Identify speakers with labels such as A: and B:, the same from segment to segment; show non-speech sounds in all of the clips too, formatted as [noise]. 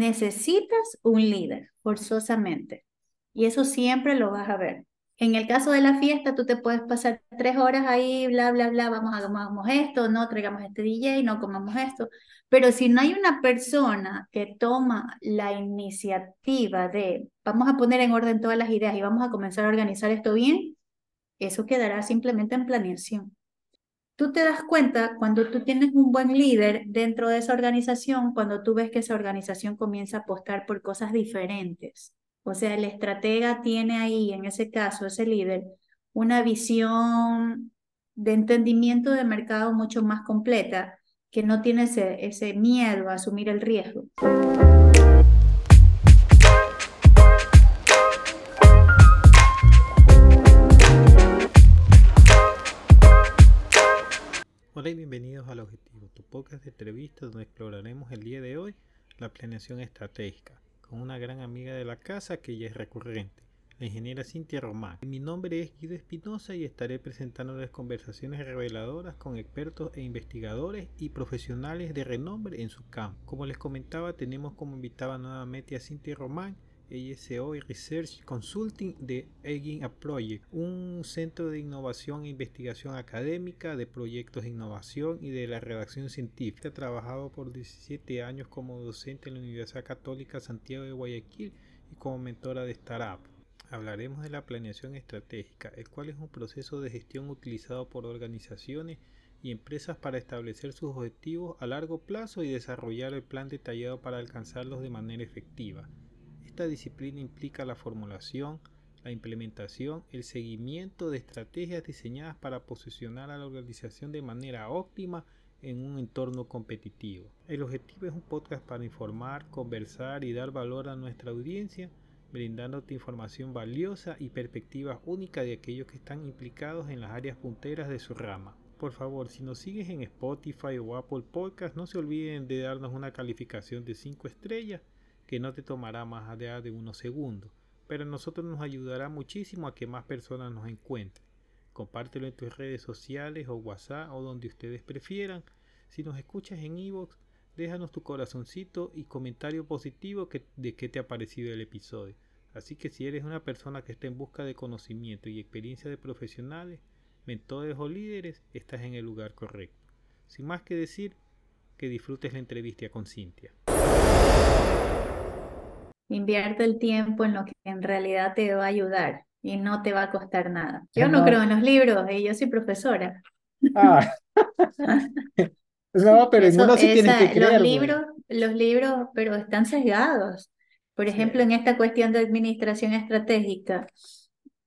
A: necesitas un líder, forzosamente. Y eso siempre lo vas a ver. En el caso de la fiesta, tú te puedes pasar tres horas ahí, bla, bla, bla, vamos, hagamos esto, no traigamos este DJ, no comamos esto. Pero si no hay una persona que toma la iniciativa de, vamos a poner en orden todas las ideas y vamos a comenzar a organizar esto bien, eso quedará simplemente en planeación. Tú te das cuenta cuando tú tienes un buen líder dentro de esa organización, cuando tú ves que esa organización comienza a apostar por cosas diferentes. O sea, el estratega tiene ahí, en ese caso, ese líder, una visión de entendimiento de mercado mucho más completa, que no tiene ese, ese miedo a asumir el riesgo.
B: Bienvenidos al Objetivo, tu podcast de entrevistas donde exploraremos el día de hoy la planeación estratégica con una gran amiga de la casa que ya es recurrente, la ingeniera Cintia Román. Mi nombre es Guido Espinosa y estaré presentándoles conversaciones reveladoras con expertos e investigadores y profesionales de renombre en su campo. Como les comentaba, tenemos como invitada nuevamente a Cintia Román, ella es CEO y Research Consulting de Egin a Project, un centro de innovación e investigación académica de proyectos de innovación y de la redacción científica. Trabajado por 17 años como docente en la Universidad Católica Santiago de Guayaquil y como mentora de startup. Hablaremos de la planeación estratégica, el cual es un proceso de gestión utilizado por organizaciones y empresas para establecer sus objetivos a largo plazo y desarrollar el plan detallado para alcanzarlos de manera efectiva. Esta disciplina implica la formulación, la implementación, el seguimiento de estrategias diseñadas para posicionar a la organización de manera óptima en un entorno competitivo. El objetivo es un podcast para informar, conversar y dar valor a nuestra audiencia, brindándote información valiosa y perspectivas únicas de aquellos que están implicados en las áreas punteras de su rama. Por favor, si nos sigues en Spotify o Apple Podcast, no se olviden de darnos una calificación de 5 estrellas que no te tomará más allá de unos segundos, pero a nosotros nos ayudará muchísimo a que más personas nos encuentren. Compártelo en tus redes sociales o WhatsApp o donde ustedes prefieran. Si nos escuchas en Evox, déjanos tu corazoncito y comentario positivo de qué te ha parecido el episodio. Así que si eres una persona que está en busca de conocimiento y experiencia de profesionales, mentores o líderes, estás en el lugar correcto. Sin más que decir, que disfrutes la entrevista con Cintia.
A: Invierte el tiempo en lo que en realidad te va a ayudar y no te va a costar nada. Yo no, creo en los libros y yo soy profesora. Ah. [laughs]
B: no, pero en uno sí tienes que creer.
A: Los libros, los libros, pero están sesgados. Por ejemplo, en esta cuestión de administración estratégica,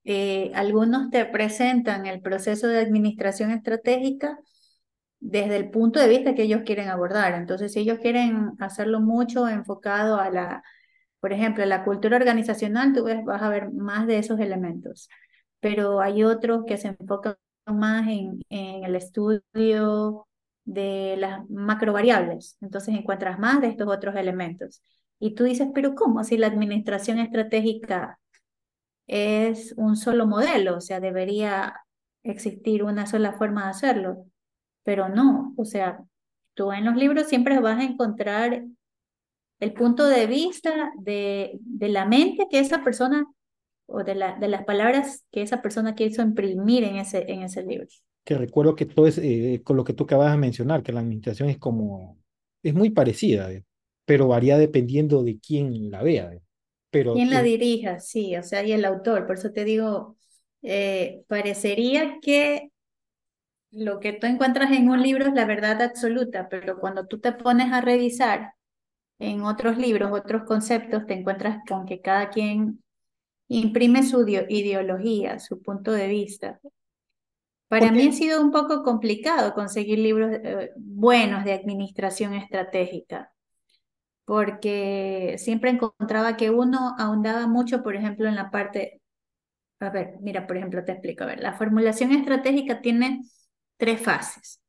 A: eh, algunos te presentan el proceso de administración estratégica desde el punto de vista que ellos quieren abordar. Entonces, si ellos quieren hacerlo mucho enfocado a la por ejemplo, en la cultura organizacional tú ves, vas a ver más de esos elementos, pero hay otros que se enfocan más en, en el estudio de las macrovariables. Entonces encuentras más de estos otros elementos. Y tú dices, pero ¿cómo? Si la administración estratégica es un solo modelo, o sea, debería existir una sola forma de hacerlo, pero no, o sea, tú en los libros siempre vas a encontrar el punto de vista de, de la mente que esa persona o de, la, de las palabras que esa persona quiso imprimir en ese, en ese libro.
B: Que recuerdo que todo es eh, con lo que tú acabas de mencionar, que la administración es como, es muy parecida, eh, pero varía dependiendo de quién la vea. Eh. Pero,
A: ¿Quién la dirija? Sí, o sea, y el autor. Por eso te digo, parecería que lo que tú encuentras en un libro es la verdad absoluta, pero cuando tú te pones a revisar en otros libros, otros conceptos, te encuentras con que cada quien imprime su ideología, su punto de vista. Para mí ha sido un poco complicado conseguir libros eh, buenos de administración estratégica, porque siempre encontraba que uno ahondaba mucho, por ejemplo, en la parte, a ver, mira, por ejemplo, te explico, a ver, la formulación estratégica tiene tres fases,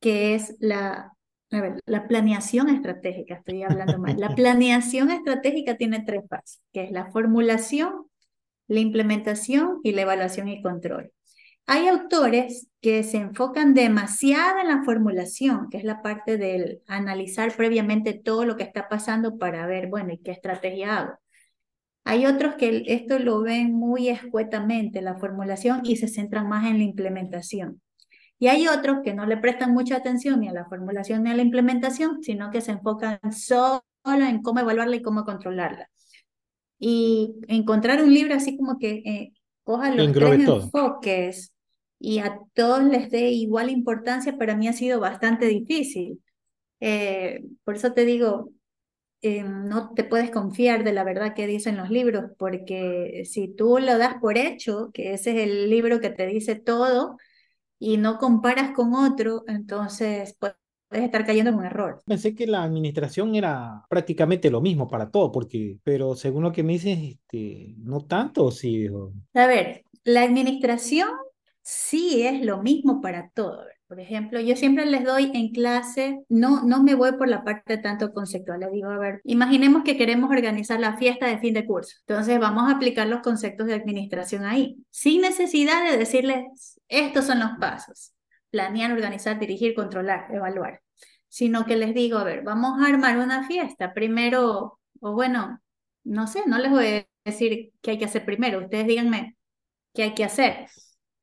A: que es la a ver, la planeación estratégica, estoy hablando mal. La [laughs] planeación estratégica tiene tres fases, que es la formulación, la implementación y la evaluación y control. hay autores que se enfocan demasiado en la formulación, que es la parte del analizar previamente todo lo que está pasando para ver, bueno, ¿y qué estrategia hago? Hay otros que esto lo ven muy escuetamente, la formulación, y se centran más en la implementación. Y hay otros que no le prestan mucha atención ni a la formulación ni a la implementación, sino que se enfocan solo en cómo evaluarla y cómo controlarla. Y encontrar un libro así como que eh, coja los tres enfoques y a todos les dé igual importancia, para mí ha sido bastante difícil. Eh, por eso te digo, eh, no te puedes confiar de la verdad que dicen los libros, porque si tú lo das por hecho, que ese es el libro que te dice todo, y no comparas con otro, entonces puedes estar cayendo en un error.
B: Pensé que la administración era prácticamente lo mismo para todo, porque, pero según lo que me dices, este, no tanto, sí.
A: A ver, la administración sí es lo mismo para todo. Por ejemplo, yo siempre les doy en clase, no, no me voy por la parte tanto conceptual, les digo, a ver, imaginemos que queremos organizar la fiesta de fin de curso. Entonces vamos a aplicar los conceptos de administración ahí, sin necesidad de decirles, estos son los pasos. Planear, organizar, dirigir, controlar, evaluar. Sino que les digo, a ver, vamos a armar una fiesta. Primero, o bueno, no sé, no les voy a decir qué hay que hacer primero. Ustedes díganme qué hay que hacer.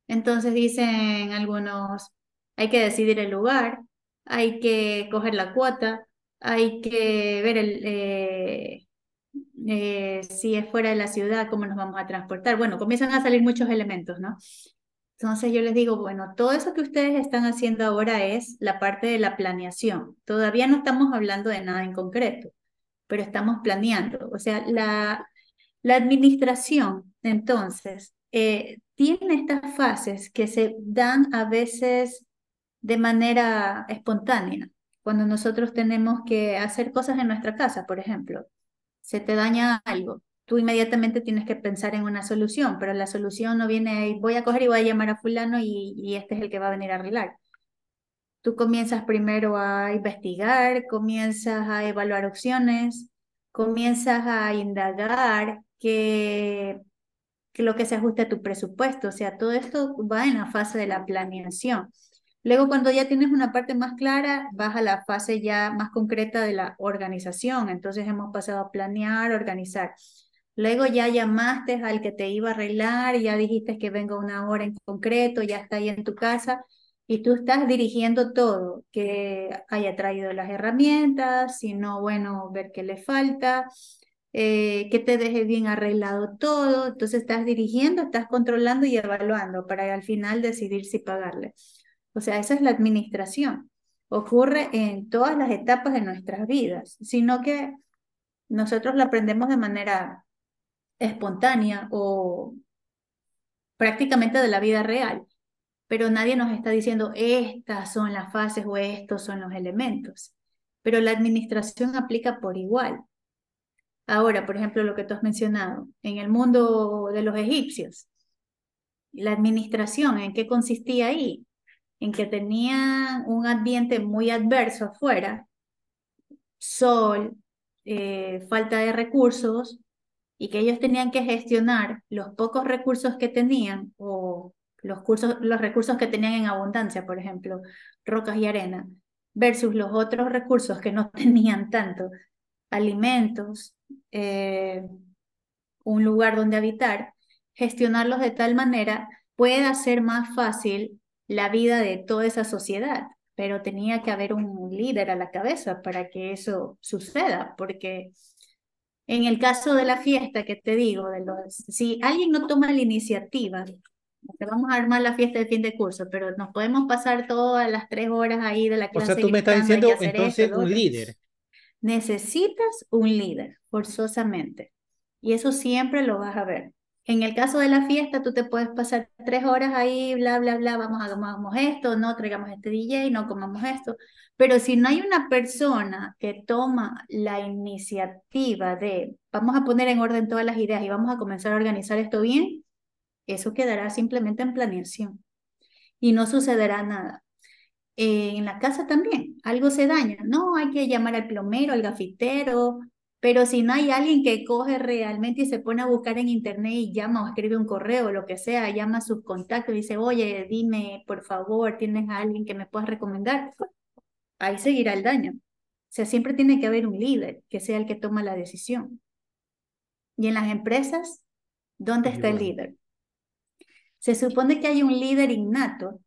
A: Entonces dicen algunos, hay que decidir el lugar, hay que coger la cuota, hay que ver el, eh, eh, si es fuera de la ciudad, cómo nos vamos a transportar. Bueno, comienzan a salir muchos elementos, ¿no? Entonces yo les digo, bueno, todo eso que ustedes están haciendo ahora es la parte de la planeación. Todavía no estamos hablando de nada en concreto, pero estamos planeando. O sea, la, la administración, entonces, eh, tiene estas fases que se dan a veces de manera espontánea. Cuando nosotros tenemos que hacer cosas en nuestra casa, por ejemplo, se te daña algo, tú inmediatamente tienes que pensar en una solución, pero la solución no viene, voy a coger y voy a llamar a fulano y, y este es el que va a venir a arreglar. Tú comienzas primero a investigar, comienzas a evaluar opciones, comienzas a indagar que que lo que se ajuste a tu presupuesto. O sea, todo esto va en la fase de la planeación. Luego, cuando ya tienes una parte más clara, vas a la fase ya más concreta de la organización. Entonces hemos pasado a planear, organizar. Luego ya llamaste al que te iba a arreglar, ya dijiste que venga una hora en concreto, ya está ahí en tu casa y tú estás dirigiendo todo, que haya traído las herramientas, si no, bueno, ver qué le falta, eh, que te deje bien arreglado todo. Entonces estás dirigiendo, estás controlando y evaluando para al final decidir si pagarle. O sea, esa es la administración. Ocurre en todas las etapas de nuestras vidas, sino que nosotros la aprendemos de manera espontánea o prácticamente de la vida real, pero nadie nos está diciendo estas son las fases o estos son los elementos. Pero la administración aplica por igual. Ahora, por ejemplo, lo que tú has mencionado, en el mundo de los egipcios, la administración, ¿en qué consistía ahí? En que tenían un ambiente muy adverso afuera, sol, eh, falta de recursos, y que ellos tenían que gestionar los pocos recursos que tenían o los, cursos, los recursos que tenían en abundancia, por ejemplo, rocas y arena, versus los otros recursos que no [laughs] tenían tanto, alimentos, eh, un lugar donde habitar, gestionarlos de tal manera pueda ser más fácil la vida de toda esa sociedad. Pero tenía que haber un líder a la cabeza para que eso suceda, porque en el caso de la fiesta que te digo, de los, si alguien no toma la iniciativa, vamos a armar la fiesta de fin de curso, pero nos podemos pasar todas las tres horas ahí de la clase.
B: O sea, tú me estás diciendo entonces un líder.
A: Necesitas un líder, forzosamente. Y eso siempre lo vas a ver. En el caso de la fiesta, tú te puedes pasar tres horas ahí, bla, bla, bla, vamos a tomamos esto, no traigamos este DJ, no comamos esto. Pero si no hay una persona que toma la iniciativa de, vamos a poner en orden todas las ideas y vamos a comenzar a organizar esto bien, eso quedará simplemente en planeación y no sucederá nada. Eh, en la casa también, algo se daña, no, hay que llamar al plomero, al gafitero, Pero si no hay alguien que coge realmente y se pone a buscar en internet y llama o escribe un correo, lo que sea, llama a sus contactos y dice, oye, dime, por favor, ¿tienes a alguien que me puedas recomendar? Ahí seguirá el daño. O sea, siempre tiene que haber un líder que sea el que toma la decisión. Y en las empresas, ¿dónde está el líder? Se supone que hay un líder innato.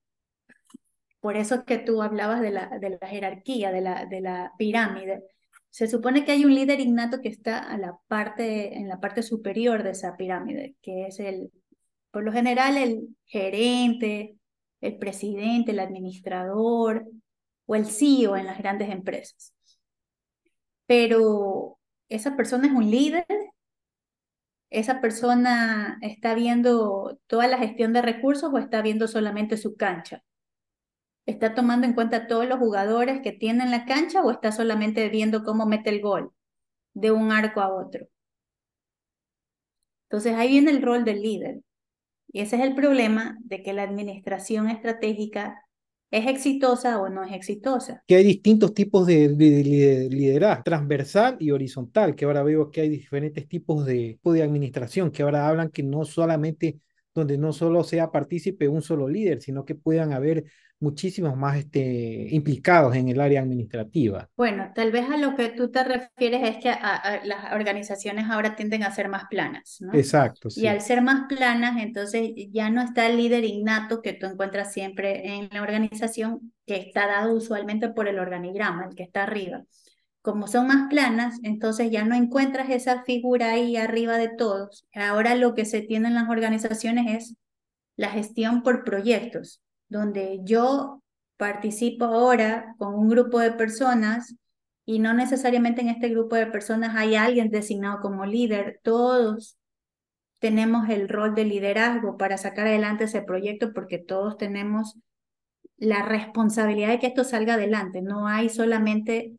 A: Por eso que tú hablabas de la, de la jerarquía, de la, de la pirámide se supone que hay un líder innato que está a la parte, en la parte superior de esa pirámide, que es el, por lo general, el gerente, el presidente, el administrador o el CEO en las grandes empresas. Pero esa persona es un líder, esa persona está viendo toda la gestión de recursos o está viendo solamente su cancha ¿Está tomando en cuenta todos los jugadores que tiene en la cancha o está solamente viendo cómo mete el gol de un arco a otro? Entonces ahí viene el rol del líder. Y ese es el problema de que la administración estratégica es exitosa o no es exitosa.
B: Que hay distintos tipos de, liderazgo, transversal y horizontal, que ahora veo que hay diferentes tipos de, de administración, que ahora hablan que no solamente donde no solo sea partícipe un solo líder, sino que puedan haber muchísimos más este, implicados en el área administrativa.
A: Bueno, tal vez a lo que tú te refieres es que las organizaciones ahora tienden a ser más planas, ¿no?
B: Exacto.
A: Sí. Y al ser más planas, entonces ya no está el líder innato que tú encuentras siempre en la organización, que está dado usualmente por el organigrama, el que está arriba. Como son más planas, entonces ya no encuentras esa figura ahí arriba de todos. Ahora lo que se tiene en las organizaciones es la gestión por proyectos, donde yo participo ahora con un grupo de personas y no necesariamente en este grupo de personas hay alguien designado como líder, todos tenemos el rol de liderazgo para sacar adelante ese proyecto porque todos tenemos la responsabilidad de que esto salga adelante, no hay solamente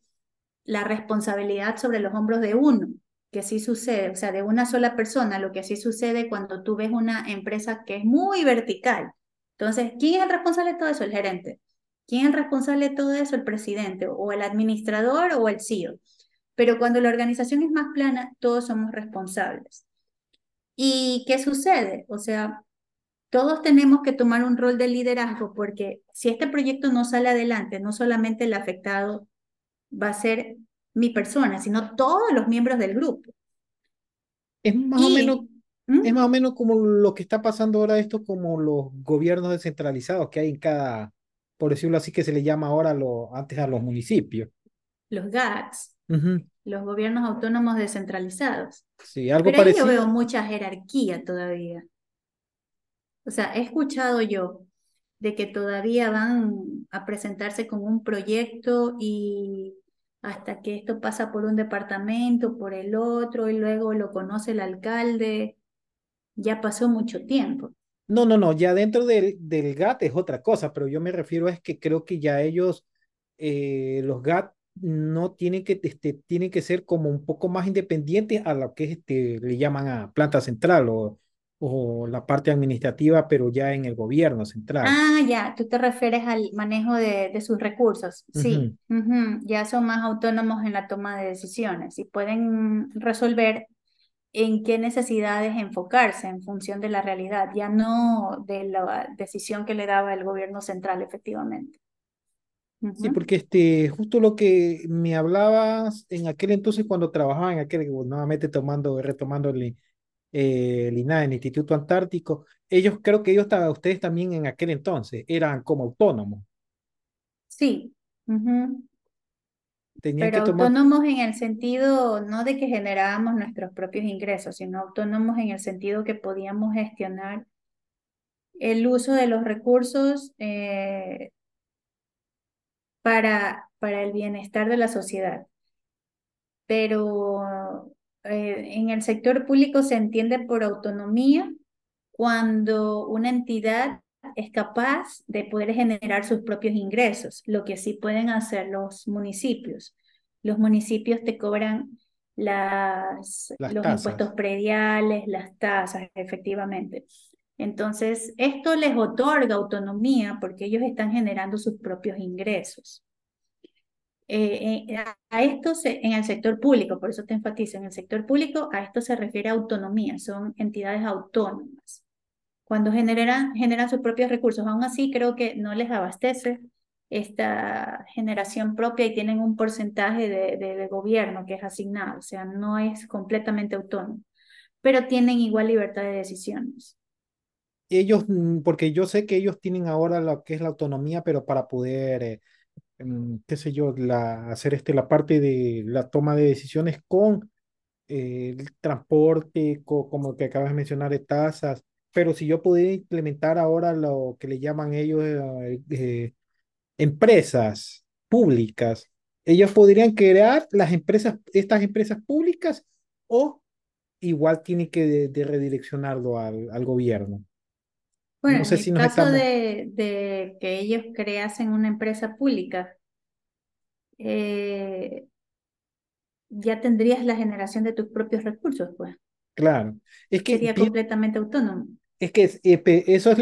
A: la responsabilidad sobre los hombros de uno, que sí sucede, o sea, de una sola persona, lo que sí sucede cuando tú ves una empresa que es muy vertical. Entonces, ¿quién es el responsable de todo eso? El gerente. ¿Quién es el responsable de todo eso? El presidente o el administrador o el CEO. Pero cuando la organización es más plana, todos somos responsables. ¿Y qué sucede? O sea, todos tenemos que tomar un rol de liderazgo porque si este proyecto no sale adelante, no solamente el afectado va a ser mi persona, sino todos los miembros del grupo.
B: Es más o menos ¿Mm? Es más o menos como lo que está pasando ahora esto como los gobiernos descentralizados que hay en cada, por decirlo así, que se le llama ahora lo, antes a los municipios.
A: Los GATS, los gobiernos autónomos descentralizados.
B: Sí, algo Pero parecido.
A: yo veo mucha jerarquía todavía. O sea, he escuchado yo de que todavía van a presentarse con un proyecto y hasta que esto pasa por un departamento, por el otro, y luego lo conoce el alcalde, ya pasó mucho tiempo.
B: No, no, no, ya dentro del, del GAT es otra cosa, pero yo me refiero a es que creo que ya ellos, eh, los GAT, no tienen que, este, tienen que ser como un poco más independientes a lo que este, le llaman a planta central o o la parte administrativa, pero ya en el gobierno central.
A: Ah, ya, tú te refieres al manejo de, de sus recursos. Sí, ya son más autónomos en la toma de decisiones y pueden resolver en qué necesidades enfocarse en función de la realidad, ya no de la decisión que le daba el gobierno central, efectivamente.
B: Sí, porque este, justo lo que me hablabas en aquel entonces cuando trabajaba en aquel, nuevamente tomando, retomándole eh, el INAE, el Instituto Antártico, ellos creo que ellos, ustedes también en aquel entonces, eran como autónomos.
A: Sí. Pero autónomos en el sentido no de que generábamos nuestros propios ingresos, sino autónomos en el sentido que podíamos gestionar el uso de los recursos eh, para, para el bienestar de la sociedad. Pero eh, en el sector público se entiende por autonomía cuando una entidad es capaz de poder generar sus propios ingresos, lo que sí pueden hacer los municipios. Los municipios te cobran las, los impuestos prediales, las tasas, efectivamente. Entonces, esto les otorga autonomía porque ellos están generando sus propios ingresos. Eh, eh, a esto se, en el sector público, por eso te enfatizo, en el sector público a esto se refiere a autonomía, son entidades autónomas. Cuando generan, generan sus propios recursos, aún así creo que no les abastece esta generación propia y tienen un porcentaje de, de, de gobierno que es asignado, o sea, no es completamente autónomo, pero tienen igual libertad de decisiones.
B: Ellos, mm, porque yo sé que ellos tienen ahora lo que es la autonomía, pero para poder, eh, mm, qué sé yo, la, hacer este, la parte de la toma de decisiones con eh, el transporte, como que acabas de mencionar, de tasas, pero si yo pudiera implementar ahora lo que le llaman ellos eh, empresas públicas, ellos podrían crear las empresas, estas empresas públicas o igual tiene que de, de redireccionarlo al, al gobierno.
A: Bueno, en el caso de, de, que ellos creasen una empresa pública, eh, ya tendrías la generación de tus propios recursos, pues.
B: Claro. Es que
A: Sería completamente autónomo.
B: Es que eh, eso es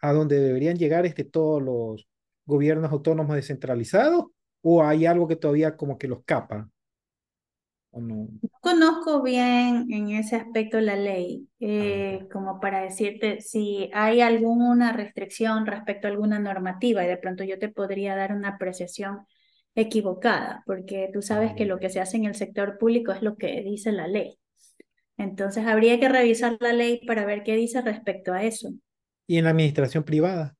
B: a donde deberían llegar este, todos los gobiernos autónomos descentralizados, o hay algo que todavía como que los capa
A: no? conozco bien en ese aspecto la ley, eh, como para decirte si hay alguna restricción respecto a alguna normativa y de pronto yo te podría dar una apreciación equivocada, porque tú sabes que lo que se hace en el sector público es lo que dice la ley. Entonces habría que revisar la ley para ver qué dice respecto a eso.
B: ¿Y en la administración privada?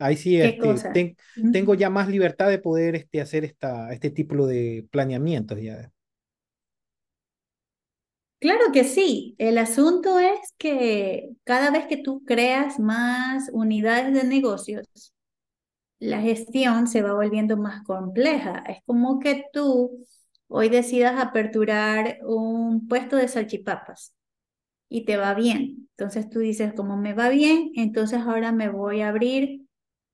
B: Ahí sí este, tengo ya más libertad de poder este, hacer esta, este tipo de planeamientos ya.
A: Claro que sí. El asunto es que cada vez que tú creas más unidades de negocios, la gestión se va volviendo más compleja. Es como que tú hoy decidas aperturar un puesto de salchipapas y te va bien. Entonces tú dices, como me va bien, entonces ahora me voy a abrir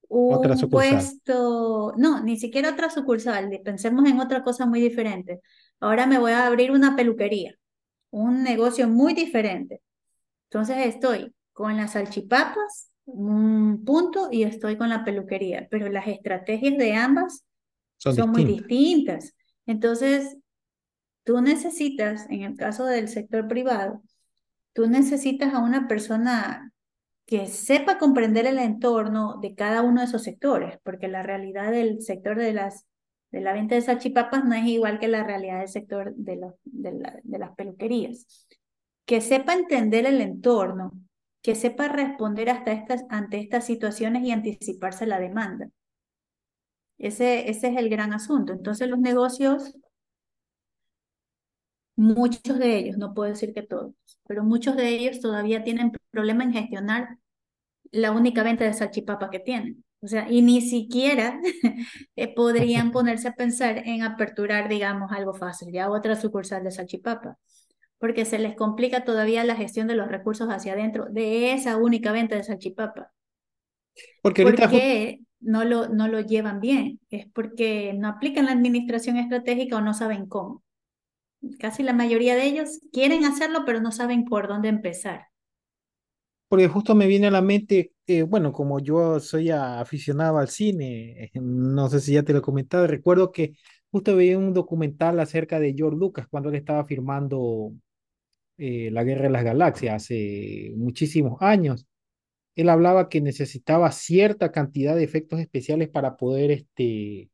A: un puesto, no, ni siquiera otra sucursal, pensemos en otra cosa muy diferente. Ahora me voy a abrir una peluquería, un negocio muy diferente. Entonces estoy con las salchipapas, un punto, y estoy con la peluquería, pero las estrategias de ambas son, muy distintas. Entonces, tú necesitas, en el caso del sector privado, tú necesitas a una persona que sepa comprender el entorno de cada uno de esos sectores, porque la realidad del sector de, las, de la venta de salchipapas no es igual que la realidad del sector de, de, las peluquerías. Que sepa entender el entorno, que sepa responder hasta estas, ante estas situaciones y anticiparse a la demanda. Ese, ese es el gran asunto. Entonces los negocios, muchos de ellos, no puedo decir que todos, pero muchos de ellos todavía tienen problema en gestionar la única venta de salchipapa que tienen. O sea, y ni siquiera [laughs] eh, podrían [laughs] ponerse a pensar en aperturar, digamos, algo fácil, ya otra sucursal de salchipapa, porque se les complica todavía la gestión de los recursos hacia adentro de esa única venta de salchipapa. Porque ahorita... Porque no lo, no lo llevan bien, es porque no aplican la administración estratégica o no saben cómo. Casi la mayoría de ellos quieren hacerlo, pero no saben por dónde empezar
B: porque justo me viene a la mente, eh, bueno, como yo soy aficionado al cine, eh, no sé si ya te lo he comentado, recuerdo que justo veía un documental acerca de George Lucas cuando él estaba firmando eh, La Guerra de las Galaxias hace muchísimos años. Él hablaba que necesitaba cierta cantidad de efectos especiales para poder este,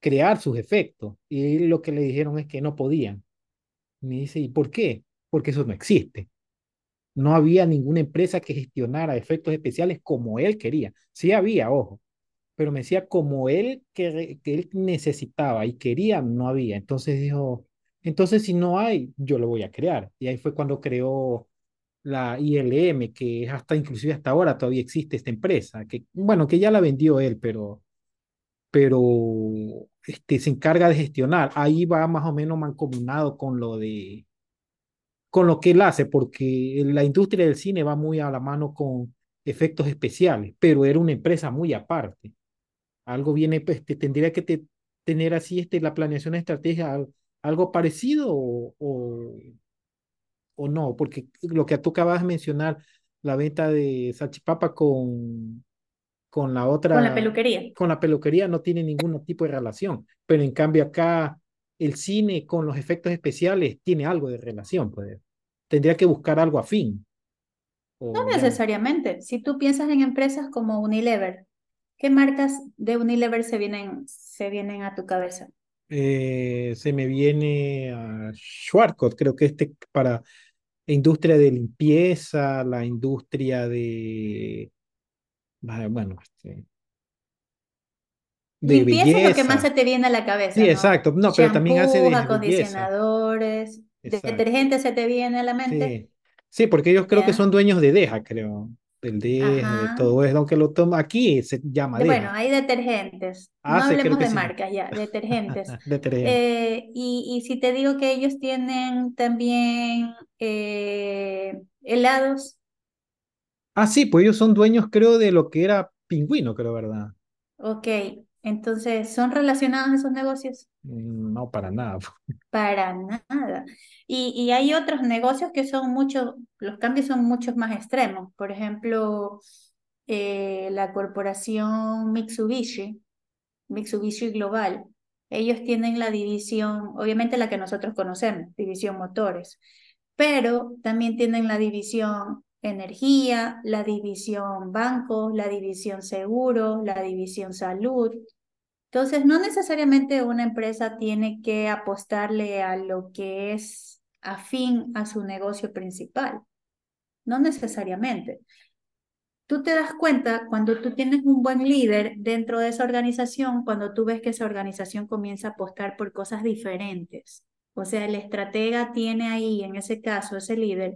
B: crear sus efectos. Y lo que le dijeron es que no podían. Me dice, ¿y por qué? Porque eso no existe. No había ninguna empresa que gestionara efectos especiales como él quería. Sí había, ojo, pero me decía como él que, que él necesitaba y quería, no había. Entonces dijo, entonces si no hay, yo lo voy a crear. Y ahí fue cuando creó la ILM, que hasta inclusive hasta ahora todavía existe esta empresa, que bueno, que ya la vendió él, pero pero este, se encarga de gestionar. Ahí va más o menos mancomunado con lo de con lo que él hace, porque la industria del cine va muy a la mano con efectos especiales, pero era una empresa muy aparte. Algo viene, pues, tendría que tener así este, la planeación estratégica, algo parecido o, o, no, porque lo que tú acabas de mencionar, la venta de salchipapa con, con la otra.
A: Con la peluquería.
B: Con la peluquería no tiene ningún tipo de relación. Pero en cambio acá el cine con los efectos especiales tiene algo de relación. Pues. Tendría que buscar algo afín.
A: No necesariamente. Si tú piensas en empresas como Unilever, ¿qué marcas de Unilever se vienen, se vienen a tu cabeza?
B: Eh, se me viene a Schwarzkopf, creo que este para industria de limpieza, la industria de, bueno, este,
A: de limpieza es lo que más se te viene a la cabeza.
B: Sí, exacto. No, pero también hace de
A: acondicionadores, detergentes se te viene a la mente.
B: Sí, porque ellos creo que son dueños de Deja, creo del de todo eso, aunque lo toma aquí se llama.
A: Bueno, hay detergentes, no ah, hablemos de marcas ya, detergentes. [laughs] Eh, y, y, si te digo que ellos tienen también eh, helados.
B: Ah, sí, pues ellos son dueños, creo, de lo que era Pingüino, creo, ¿verdad?
A: Ok, entonces, ¿son relacionados esos negocios?
B: Mm, no, para nada. [laughs]
A: Para nada. Y, y hay otros negocios que son mucho, los cambios son muchos más extremos. Por ejemplo, eh, la corporación Mitsubishi, Mitsubishi Global, ellos tienen la división, obviamente la que nosotros conocemos, división motores, pero también tienen la división energía, la división bancos, la división seguro, la división salud. Entonces, no necesariamente una empresa tiene que apostarle a lo que es afín a su negocio principal. No necesariamente. Tú te das cuenta cuando tú tienes un buen líder dentro de esa organización, cuando tú ves que esa organización comienza a apostar por cosas diferentes. O sea, el estratega tiene ahí, en ese caso, ese líder,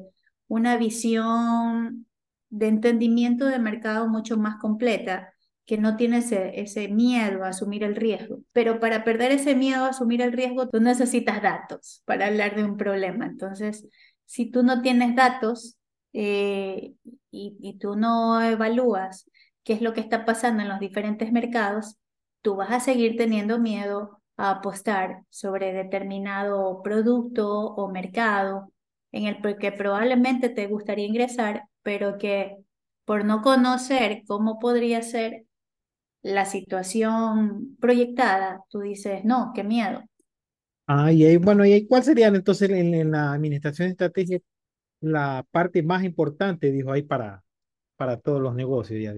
A: una visión de entendimiento de mercado mucho más completa, que no tiene ese, miedo a asumir el riesgo. Pero para perder ese miedo a asumir el riesgo, tú necesitas datos para hablar de un problema. Entonces, si tú no tienes datos eh, y tú no evalúas qué es lo que está pasando en los diferentes mercados, tú vas a seguir teniendo miedo a apostar sobre determinado producto o mercado en el que probablemente te gustaría ingresar, pero que por no conocer cómo podría ser la situación proyectada, tú dices, no, qué miedo.
B: Ah, y ahí, bueno, ¿y cuál sería entonces en, la administración de estrategia la parte más importante, dijo ahí, para, para todos los negocios? Ya,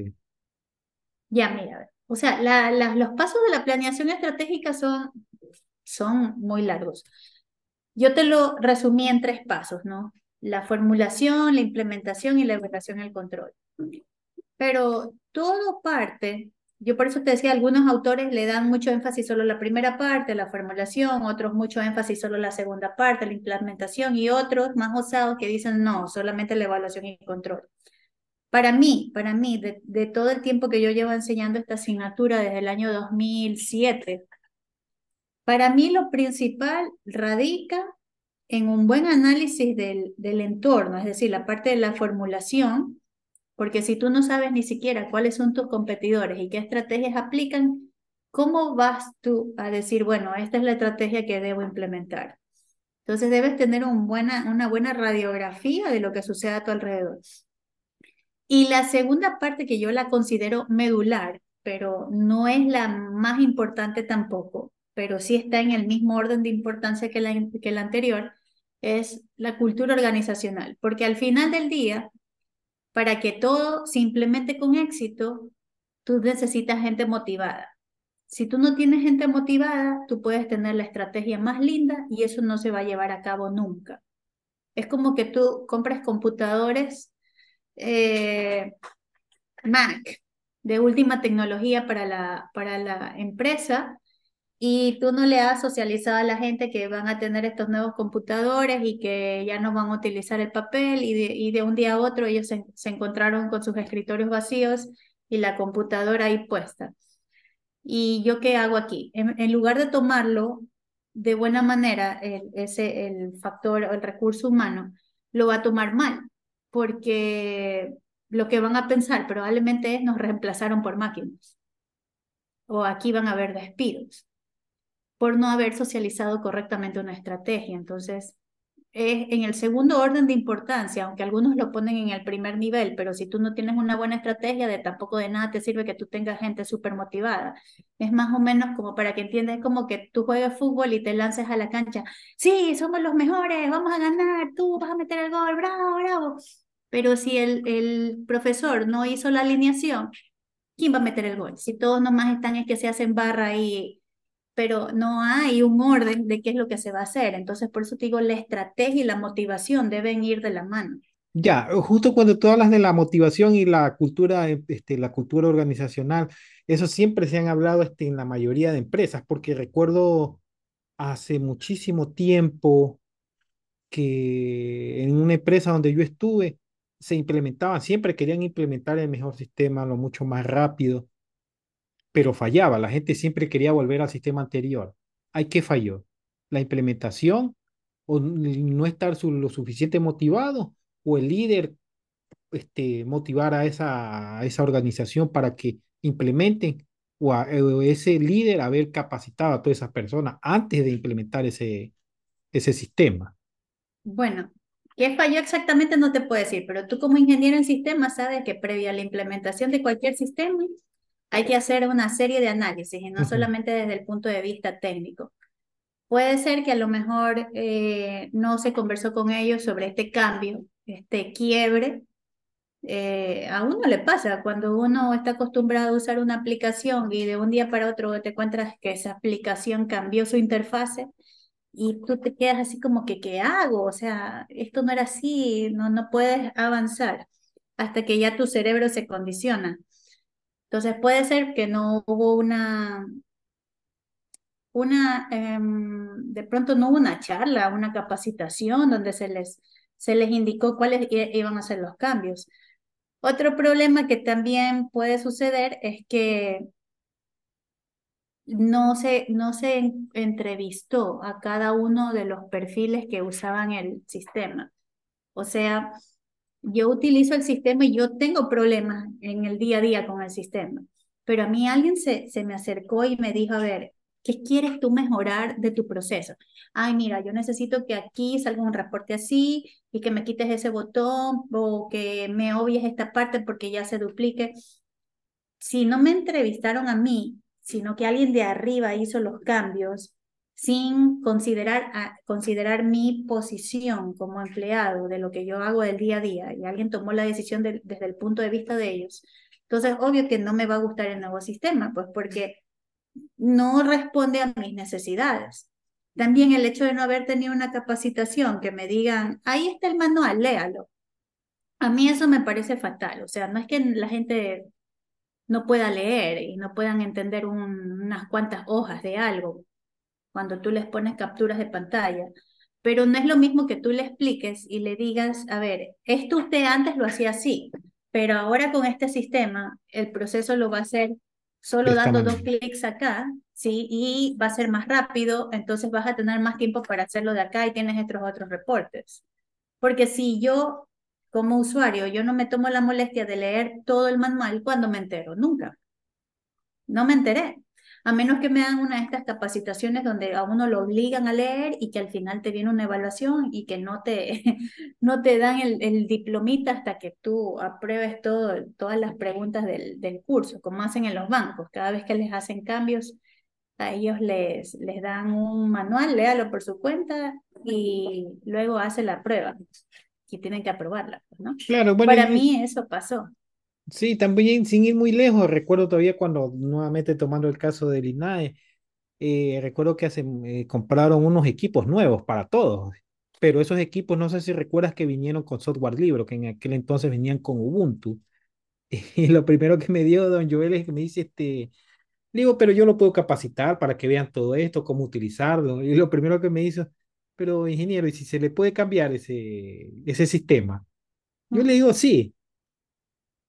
A: ya mira, o sea, los pasos de la planeación estratégica son, son muy largos. Yo te lo resumí en tres pasos, ¿no? La formulación, la implementación y la evaluación y el control. Pero todo parte, yo por eso te decía, algunos autores le dan mucho énfasis solo a la primera parte, la formulación, otros mucho énfasis solo a la segunda parte, la implementación, y otros más osados que dicen no, solamente la evaluación y el control. Para mí, para mí, de, de todo el tiempo que yo llevo enseñando esta asignatura desde el año 2007, para mí lo principal radica en un buen análisis del, entorno, es decir, la parte de la formulación, porque si tú no sabes ni siquiera cuáles son tus competidores y qué estrategias aplican, ¿cómo vas tú a decir, bueno, esta es la estrategia que debo implementar? Entonces debes tener una buena radiografía de lo que sucede a tu alrededor. Y la segunda parte que yo la considero medular, pero no es la más importante tampoco, pero sí está en el mismo orden de importancia que la, que la anterior, es la cultura organizacional, porque al final del día, para que todo se implemente con éxito, tú necesitas gente motivada. Si tú no tienes gente motivada, tú puedes tener la estrategia más linda y eso no se va a llevar a cabo nunca. Es como que tú compras computadores eh, Mac de última tecnología para la, para la empresa y tú no le has socializado a la gente que van a tener estos nuevos computadores y que ya no van a utilizar el papel y de, y de un día a otro ellos se, encontraron con sus escritorios vacíos y la computadora ahí puesta. ¿Y yo qué hago aquí? En, lugar de tomarlo de buena manera, el, ese, el factor, el recurso humano, lo va a tomar mal, porque lo que van a pensar probablemente es nos reemplazaron por máquinas o aquí van a haber despidos por no haber socializado correctamente una estrategia. Entonces, es en el segundo orden de importancia, aunque algunos lo ponen en el primer nivel, pero si tú no tienes una buena estrategia, de tampoco de nada te sirve que tú tengas gente súper motivada. Es más o menos como para que entiendas, como que tú juegas fútbol y te lances a la cancha. Sí, somos los mejores, vamos a ganar, tú vas a meter el gol, bravo, bravo. Pero si el, el profesor no hizo la alineación, ¿quién va a meter el gol? Si todos nomás están es que se hacen barra y pero no hay un orden de qué es lo que se va a hacer. Entonces, por eso te digo, la estrategia y la motivación deben ir de la mano.
B: Ya, justo cuando tú hablas de la motivación y la cultura, este, la cultura organizacional, eso siempre se han hablado este, en la mayoría de empresas, porque recuerdo hace muchísimo tiempo que en una empresa donde yo estuve, se implementaban, siempre querían implementar el mejor sistema, lo mucho más rápido, pero fallaba. La gente siempre quería volver al sistema anterior. ¿Hay qué falló? La implementación o no estar lo suficiente motivado o el líder este, motivar a esa, esa organización para que implementen o, a, ese líder haber capacitado a todas esas personas antes de implementar ese, ese sistema.
A: Bueno, ¿qué falló exactamente? No te puedo decir, pero tú como ingeniero en sistemas sabes que previa a la implementación de cualquier sistema hay que hacer una serie de análisis y no solamente desde el punto de vista técnico. Puede ser que a lo mejor eh, no se conversó con ellos sobre este cambio, este quiebre. Eh, a uno le pasa cuando uno está acostumbrado a usar una aplicación y de un día para otro te encuentras que esa aplicación cambió su interfase y tú te quedas así como que, ¿qué hago? O sea, esto no era así, no, no puedes avanzar hasta que ya tu cerebro se condiciona. Entonces puede ser que no hubo una, una em, de pronto no hubo una charla, una capacitación donde se les, se les indicó cuáles iban a ser los cambios. Otro problema que también puede suceder es que no se, no se entrevistó a cada uno de los perfiles que usaban el sistema. O sea, yo utilizo el sistema y yo tengo problemas en el día a día con el sistema, pero a mí alguien se, se me acercó y me dijo, a ver, ¿qué quieres tú mejorar de tu proceso? Ay, mira, yo necesito que aquí salga un reporte así y que me quites ese botón o que me obvies esta parte porque ya se duplique. Si no me entrevistaron a mí, sino que alguien de arriba hizo los cambios, sin considerar, considerar mi posición como empleado de lo que yo hago del día a día y alguien tomó la decisión desde el punto de vista de ellos, entonces obvio que no me va a gustar el nuevo sistema, pues porque no responde a mis necesidades. También el hecho de no haber tenido una capacitación, que me digan, ahí está el manual, léalo. A mí eso me parece fatal, o sea, no es que la gente no pueda leer y no puedan entender unas cuantas hojas de algo, cuando tú les pones capturas de pantalla, pero no es lo mismo que tú le expliques y le digas, a ver, esto usted antes lo hacía así, pero ahora con este sistema el proceso lo va a hacer solo dando dos clics acá, ¿sí? Y va a ser más rápido, entonces vas a tener más tiempo para hacerlo de acá y tienes estos otros reportes. Porque si yo, como usuario, yo no me tomo la molestia de leer todo el manual, ¿cuándo me entero? Nunca. No me enteré a menos que me dan una de estas capacitaciones donde a uno lo obligan a leer y que al final te viene una evaluación y que no te, [laughs] no te dan el, diplomita hasta que tú apruebes todo, todas las preguntas del, del curso, como hacen en los bancos. Cada vez que les hacen cambios, a ellos les, les dan un manual, léalo por su cuenta y luego hace la prueba y tienen que aprobarla. Pues, ¿no? Claro, Para mí eso pasó.
B: Sí, también sin ir muy lejos, recuerdo todavía cuando nuevamente tomando el caso del INAE, eh, recuerdo que hace, eh, compraron unos equipos nuevos para todos, pero esos equipos no sé si recuerdas que vinieron con software libre, que en aquel entonces venían con Ubuntu. [laughs] Y lo primero que me dio don Joel es que me dice, este, digo, pero yo lo puedo capacitar para que vean todo esto, cómo utilizarlo. Y lo primero que me hizo, pero ingeniero, ¿y si se le puede cambiar ese, ese sistema? Yo le digo, sí,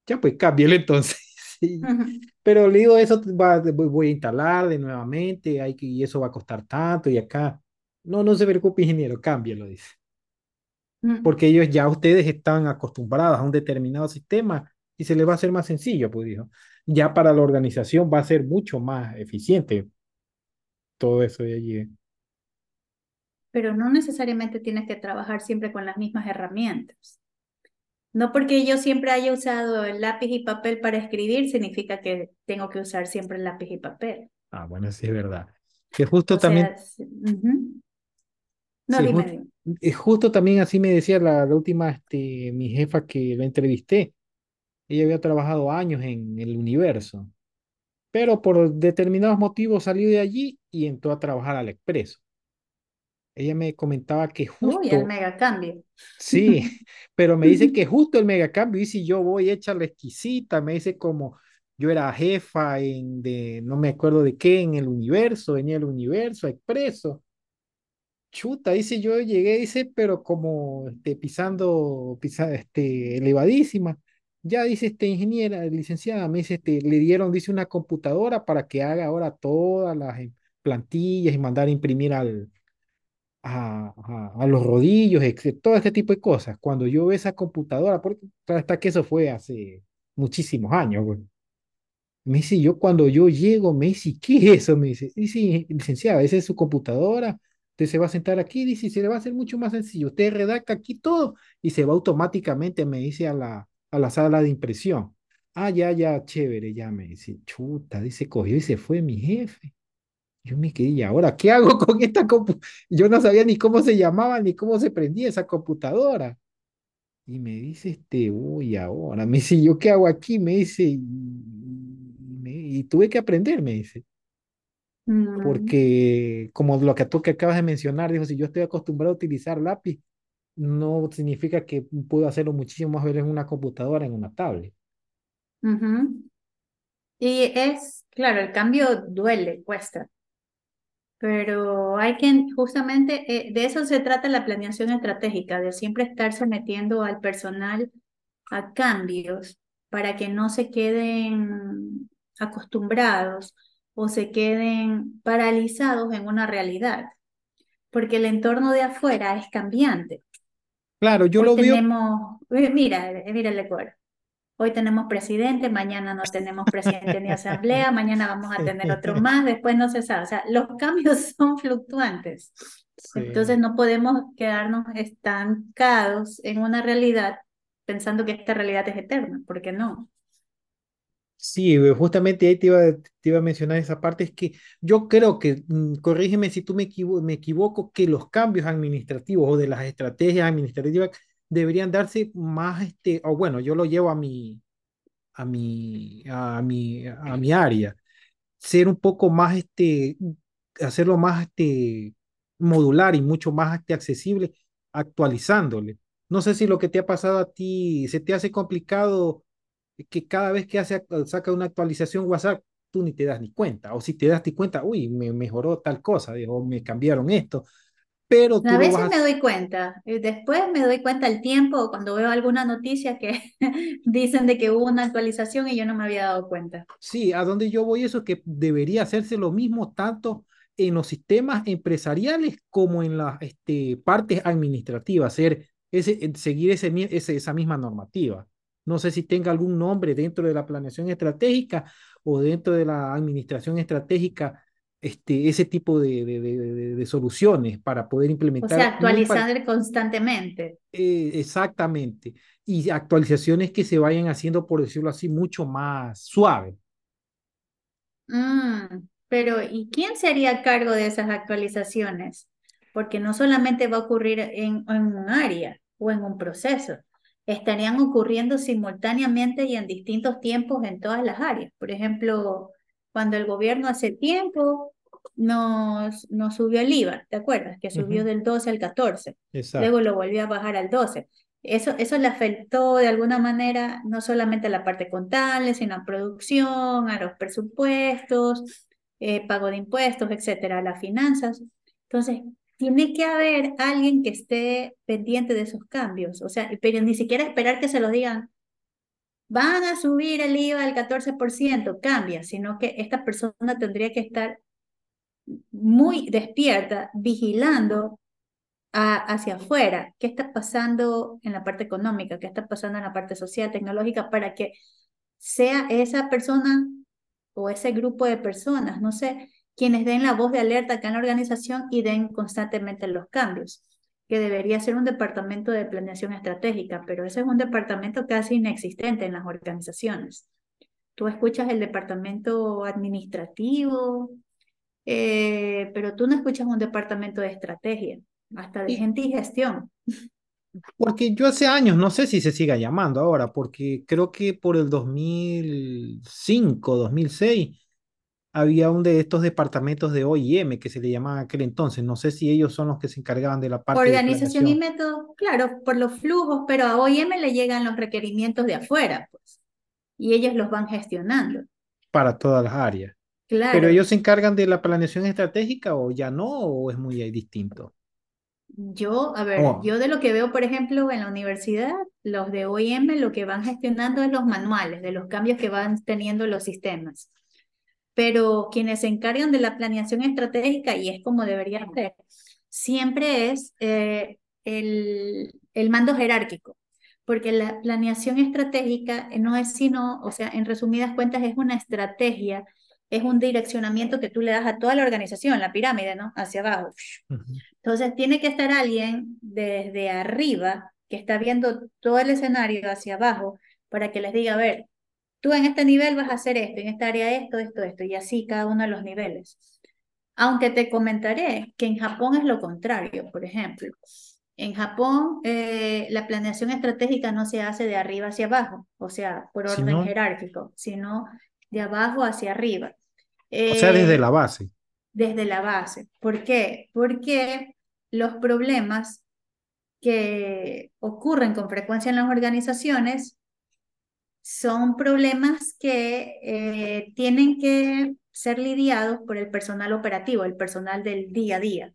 B: ya pues cámbialo entonces. [laughs] Pero le digo, eso va, voy a instalar de nuevamente, hay que, y eso va a costar tanto y acá. No, no se preocupe, ingeniero, cámbialo, dice. Porque ellos ya ustedes están acostumbrados a un determinado sistema y se les va a hacer más sencillo, pues dijo. Ya para la organización va a ser mucho más eficiente todo eso de allí.
A: pero no necesariamente tienes que trabajar siempre con las mismas herramientas. No porque yo siempre haya usado el lápiz y papel para escribir, significa que tengo que usar siempre el lápiz y papel.
B: Ah, bueno, sí es verdad. Que justo también...
A: No, dime,
B: justo, también así me decía la, la, última, este, mi jefa que la entrevisté. Ella había trabajado años en el universo, pero por determinados motivos salió de allí y entró a trabajar al Expreso ella me comentaba que justo...
A: Uy, el megacambio.
B: Sí, [laughs] [laughs] pero me dice que [laughs] justo el megacambio, y si yo voy hecha la exquisita, me dice como yo era jefa en de, no me acuerdo de qué, en el universo, venía el universo, expreso. Chuta, dice yo llegué, dice, pero como este, pisando, pisa, este, elevadísima. Ya dice este ingeniera, licenciada, me dice, este, le dieron, dice, una computadora para que haga ahora todas las plantillas y mandar a imprimir al, a, a, los rodillos, todo este tipo de cosas. Cuando yo veo esa computadora, porque hasta que eso fue hace muchísimos años, Me dice, yo cuando yo llego, me dice, ¿qué es eso? Me dice, dice, licenciada, esa es su computadora, usted se va a sentar aquí, dice, se le va a hacer mucho más sencillo, usted redacta aquí todo y se va automáticamente, me dice, a la, a la sala de impresión. Ah, ya, ya, chévere, ya me dice, chuta, dice, cogió y se fue mi jefe. Yo me quedé, ¿y ahora qué hago [laughs] con esta computadora? Yo no sabía ni cómo se llamaba ni cómo se prendía esa computadora. Y me dice, este, uy, ahora, me dice, ¿yo qué hago aquí? Me dice, y, tuve que aprender, me dice. Mm. Porque, como lo que tú que acabas de mencionar, dijo, si yo estoy acostumbrado a utilizar lápiz, no significa que puedo hacerlo muchísimo más bien en una computadora, en una tablet.
A: Y es, claro, el cambio duele, cuesta. Pero hay que, justamente, eh, de eso se trata la planeación estratégica, de siempre estar sometiendo al personal a cambios para que no se queden acostumbrados o se queden paralizados en una realidad, porque el entorno de afuera es cambiante.
B: Claro, yo lo veo.
A: Eh, mira, mira el acuerdo. Hoy tenemos presidente, mañana no tenemos presidente ni asamblea, [laughs] mañana vamos a tener otro más, después no se sabe. O sea, los cambios [laughs] son fluctuantes. Entonces no podemos quedarnos estancados en una realidad pensando que esta realidad es eterna, porque no.
B: Sí, justamente ahí te iba, te iba a mencionar esa parte, es que yo creo que, mm, corrígeme si tú me, me equivoco, que los cambios administrativos o de las estrategias administrativas deberían darse más, este, o bueno, yo lo llevo a mi, a mi, a mi, a mi área, ser un poco más, este, hacerlo más, este, modular y mucho más este, accesible, actualizándole. No sé si lo que te ha pasado a ti se te hace complicado que cada vez que hace, saca una actualización WhatsApp, tú ni te das ni cuenta, o si te das ni cuenta, uy, me mejoró tal cosa, o me cambiaron esto, pero
A: a veces me doy cuenta, y después me doy cuenta el tiempo cuando veo alguna noticia que [laughs] dicen de que hubo una actualización y yo no me había dado cuenta.
B: Sí, a donde yo voy eso es que debería hacerse lo mismo tanto en los sistemas empresariales como en las este, partes administrativas, hacer ese, seguir ese, ese, esa misma normativa. No sé si tenga algún nombre dentro de la planeación estratégica o dentro de la administración estratégica este, ese tipo de, de, de, soluciones para poder implementar.
A: O sea, actualizar constantemente.
B: Eh, exactamente. Y actualizaciones que se vayan haciendo, por decirlo así, mucho más suave.
A: Mm, pero, ¿y quién sería a cargo de esas actualizaciones? Porque no solamente va a ocurrir en, en un área o en un proceso, estarían ocurriendo simultáneamente y en distintos tiempos en todas las áreas. Por ejemplo, cuando el gobierno hace tiempo nos, nos subió el IVA, ¿te acuerdas? Que subió del 12 al 14, luego lo volvió a bajar al 12. Eso, eso le afectó de alguna manera no solamente a la parte contable, sino a producción, a los presupuestos, eh, pago de impuestos, etcétera, a las finanzas. Entonces, tiene que haber alguien que esté pendiente de esos cambios, o sea, pero ni siquiera esperar que se lo digan van a subir el IVA al 14%, cambia, sino que esta persona tendría que estar muy despierta, vigilando hacia afuera, qué está pasando en la parte económica, qué está pasando en la parte social, tecnológica, para que sea esa persona o ese grupo de personas, no sé, quienes den la voz de alerta acá en la organización y den constantemente los cambios, que debería ser un departamento de planeación estratégica, pero ese es un departamento casi inexistente en las organizaciones. Tú escuchas el departamento administrativo, eh, pero tú no escuchas un departamento de estrategia, hasta de gente y gestión.
B: Porque yo hace años, no sé si se siga llamando ahora, porque creo que por el 2005, 2006, había un de estos departamentos de OIM que se le llamaba aquel entonces. No sé si ellos son los que se encargaban de la parte
A: Organización
B: de
A: y método, claro, por los flujos, pero a OIM le llegan los requerimientos de afuera, pues, y ellos los van gestionando.
B: Para todas las áreas. Claro. Pero ellos se encargan de la planeación estratégica o ya no, o es muy distinto.
A: Yo, a ver, oh. yo de lo que veo, por ejemplo, en la universidad, los de OIM lo que van gestionando es los manuales de los cambios que van teniendo los sistemas. Pero quienes se encargan de la planeación estratégica, y es como debería ser, siempre es eh, el, el mando jerárquico, porque la planeación estratégica no es sino, o sea, en resumidas cuentas, es una estrategia es un direccionamiento que tú le das a toda la organización, la pirámide, ¿no? Hacia abajo. Entonces, tiene que estar alguien desde arriba que está viendo todo el escenario hacia abajo para que les diga, a ver, tú en este nivel vas a hacer esto, en esta área esto, esto, esto, y así cada uno de los niveles. Aunque te comentaré que en Japón es lo contrario, por ejemplo. En Japón, eh, la planeación estratégica no se hace de arriba hacia abajo, o sea, por orden jerárquico, sino de abajo hacia arriba.
B: o sea, desde eh, la base.
A: Desde la base. ¿Por qué? Porque los problemas que ocurren con frecuencia en las organizaciones son problemas que eh, tienen que ser lidiados por el personal operativo, el personal del día a día.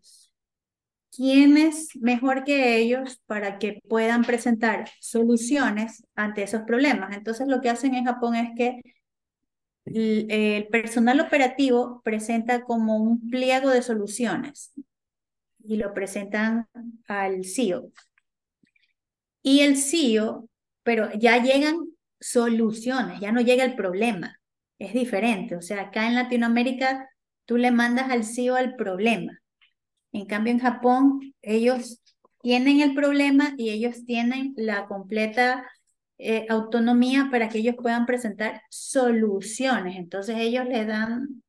A: ¿Quién es mejor que ellos para que puedan presentar soluciones ante esos problemas? Entonces lo que hacen en Japón es que el personal operativo presenta como un pliego de soluciones y lo presentan al CEO. Y el CEO, pero ya llegan soluciones, ya no llega el problema. Es diferente. O sea, acá en Latinoamérica tú le mandas al CEO el problema. En cambio, en Japón, ellos tienen el problema y ellos tienen la completa eh, autonomía para que ellos puedan presentar soluciones. Entonces ellos le dan,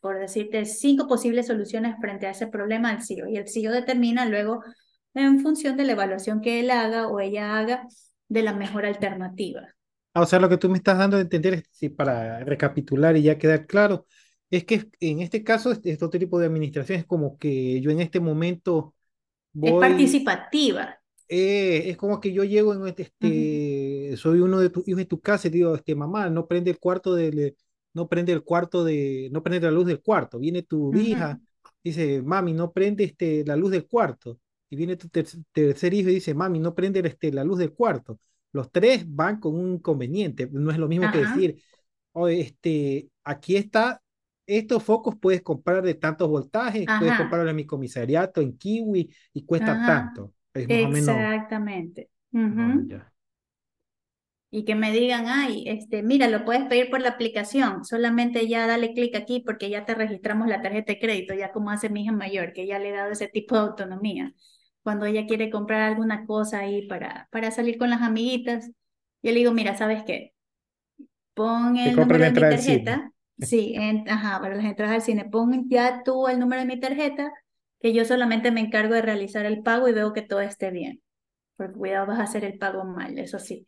A: por decirte, cinco posibles soluciones frente a ese problema al CEO y el CEO determina luego en función de la evaluación que él haga o ella haga de la mejor alternativa.
B: Ah, o sea, lo que tú me estás dando a entender, para recapitular y ya quedar claro, es que en este caso, este, este, otro tipo de administración es como que yo en este momento
A: voy... Es participativa.
B: Eh, es como que yo llego en este, este soy uno de tus hijos en tu casa y digo, este, mamá, no prende el cuarto de, no prende el cuarto de, no prende la luz del cuarto. Viene tu hija, dice, mami, no prende este, la luz del cuarto. Y viene tu tercer hijo y dice, mami, no prende este, la luz del cuarto. Los tres van con un inconveniente. No es lo mismo que decir, este, aquí está, estos focos puedes comprar de tantos voltajes, puedes comprarlo en mi comisariato, en Kiwi, y cuesta tanto.
A: Exactamente. Y que me digan, ay, este, mira, lo puedes pedir por la aplicación, solamente ya dale clic aquí porque ya te registramos la tarjeta de crédito, ya como hace mi hija mayor, que ya le he dado ese tipo de autonomía. Cuando ella quiere comprar alguna cosa ahí para, para salir con las amiguitas, yo le digo, mira, ¿sabes qué? Pon el número de mi tarjeta. [laughs] Sí, ajá, para las entradas al cine, pon ya tú el número de mi tarjeta que yo solamente me encargo de realizar el pago y veo que todo esté bien. Porque cuidado, vas a hacer el pago mal, eso sí.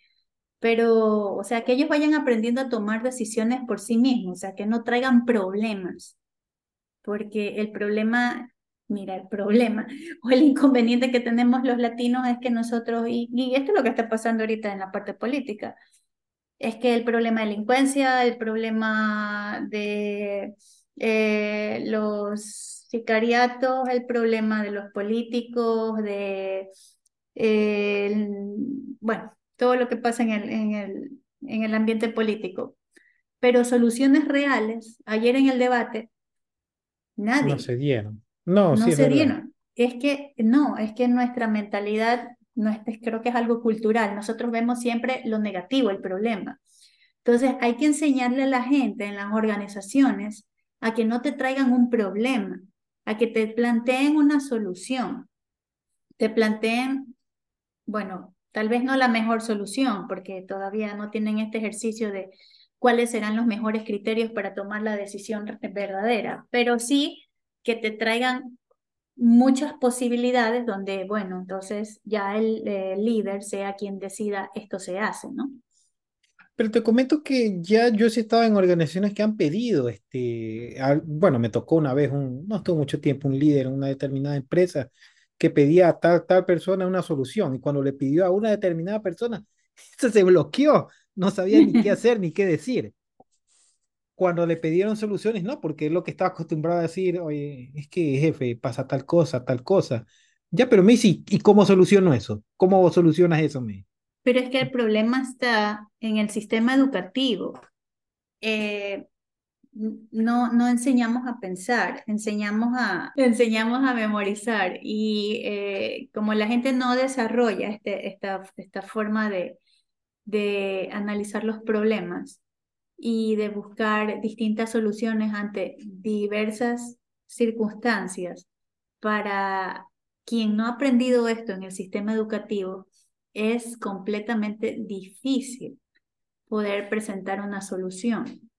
A: Pero, o sea, que ellos vayan aprendiendo a tomar decisiones por sí mismos, o sea, que no traigan problemas. Porque el problema, mira, el problema [laughs] o el inconveniente que tenemos los latinos es que nosotros, y, y esto es lo que está pasando ahorita en la parte política, es que el problema de delincuencia, el problema de eh, los sicariatos, el problema de los políticos, de, bueno, todo lo que pasa en el, en, el, en el ambiente político. Pero soluciones reales, ayer en el debate, nadie.
B: No se dieron. No,
A: no se dieron. Es que no, es que nuestra mentalidad, no es, creo que es algo cultural. Nosotros vemos siempre lo negativo, el problema. Entonces hay que enseñarle a la gente en las organizaciones a que no te traigan un problema, a que te planteen una solución, te planteen, bueno, tal vez no la mejor solución, porque todavía no tienen este ejercicio de cuáles serán los mejores criterios para tomar la decisión verdadera, pero sí que te traigan muchas posibilidades donde, bueno, entonces ya el, líder sea quien decida esto se hace, ¿no?
B: Pero te comento que ya yo sí estaba en organizaciones que han pedido, este, bueno, me tocó una vez, un, no estuvo mucho tiempo, un líder en una determinada empresa que pedía a tal, tal persona una solución y cuando le pidió a una determinada persona, [laughs] se bloqueó, no sabía ni qué [laughs] hacer ni qué decir. Cuando le pidieron soluciones, no, porque es lo que estaba acostumbrado a decir, oye, es que jefe, pasa tal cosa, tal cosa. Ya, pero me dice, ¿y cómo soluciono eso? ¿Cómo solucionas eso, me?
A: Pero es que el problema está en el sistema educativo. Eh, no, no enseñamos a pensar, enseñamos a, enseñamos a memorizar y eh, como la gente no desarrolla este, esta, esta forma de, de analizar los problemas y de buscar distintas soluciones ante diversas circunstancias, para quien no ha aprendido esto en el sistema educativo, es completamente difícil poder presentar una solución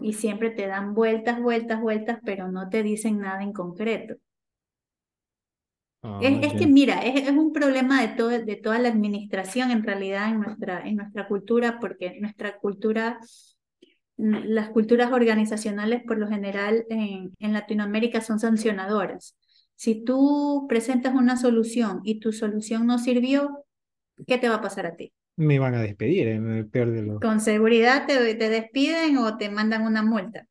A: y siempre te dan vueltas, vueltas, vueltas, pero no te dicen nada en concreto. Ah, es, que mira, es, un problema de, todo, de toda la administración en realidad en nuestra, en nuestra cultura, porque nuestra cultura, las culturas organizacionales por lo general en, en Latinoamérica son sancionadoras. Si tú presentas una solución y tu solución no sirvió, ¿qué te va a pasar a ti?
B: me van a despedir en el peor de los...
A: Con seguridad te, te despiden o te mandan una multa.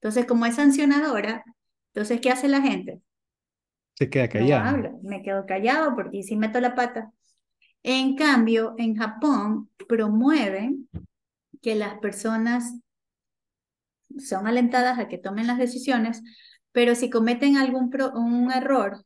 A: Entonces, como es sancionadora, entonces, ¿qué hace la gente?
B: Se queda callado.
A: me quedo callado porque si meto la pata. En cambio, en Japón promueven que las personas son alentadas a que tomen las decisiones, pero si cometen algún un error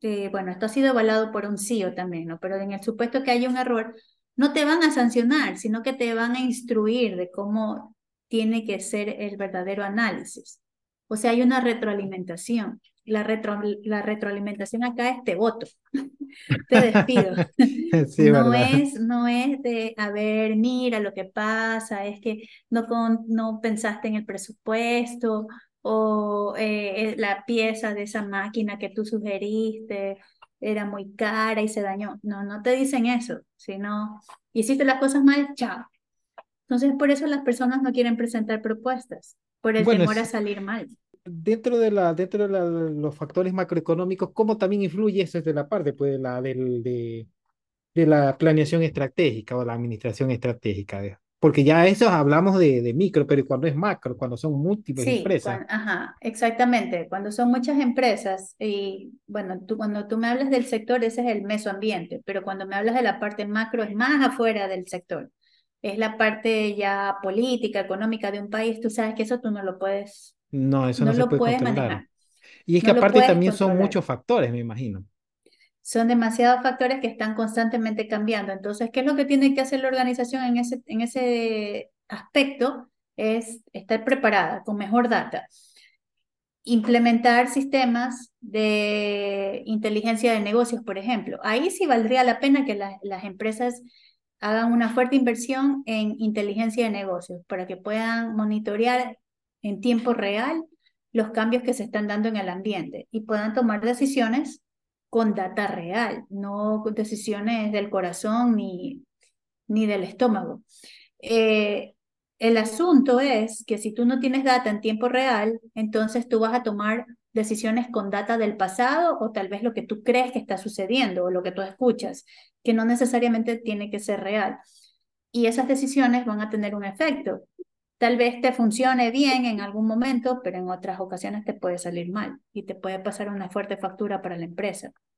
A: eh, bueno, esto ha sido avalado por un CEO también, ¿no? Pero en el supuesto que haya un error, no te van a sancionar, sino que te van a instruir de cómo tiene que ser el verdadero análisis. O sea, hay una retroalimentación. La, retro, la retroalimentación acá es te voto, [laughs] te despido. [laughs] no, es, no es de, a ver, mira lo que pasa, es que no, no pensaste en el presupuesto, o eh, la pieza de esa máquina que tú sugeriste era muy cara y se dañó. No, no te dicen eso, sino hiciste las cosas mal, chao. Entonces, por eso las personas no quieren presentar propuestas, por el temor a salir mal.
B: Dentro de, la, dentro de, los factores macroeconómicos, ¿cómo también influye eso desde la parte pues, de, la, del, de, de la planeación estratégica o la administración estratégica? De, porque ya eso hablamos de, de, micro, pero cuando es macro, cuando son múltiples empresas.
A: ajá, exactamente. Cuando son muchas empresas, y bueno, tú, cuando tú me hablas del sector, ese es el mesoambiente, pero cuando me hablas de la parte macro, es más afuera del sector. Es la parte ya política, económica de un país, tú sabes que eso tú no lo puedes.
B: No, eso no, se lo puede manejar. Y es que aparte también son muchos factores, me imagino
A: son demasiados factores que están constantemente cambiando. Entonces, ¿qué es lo que tiene que hacer la organización en ese, en ese aspecto? Es estar preparada con mejor data. Implementar sistemas de inteligencia de negocios, por ejemplo. Ahí sí valdría la pena que las empresas hagan una fuerte inversión en inteligencia de negocios para que puedan monitorear en tiempo real los cambios que se están dando en el ambiente y puedan tomar decisiones con data real, no decisiones del corazón ni, ni del estómago. Eh, el asunto es que si tú no tienes data en tiempo real, entonces tú vas a tomar decisiones con data del pasado o tal vez lo que tú crees que está sucediendo o lo que tú escuchas, que no necesariamente tiene que ser real. Y esas decisiones van a tener un efecto. Tal vez te funcione bien en algún momento, pero en otras ocasiones te puede salir mal y te puede pasar una fuerte factura para la empresa.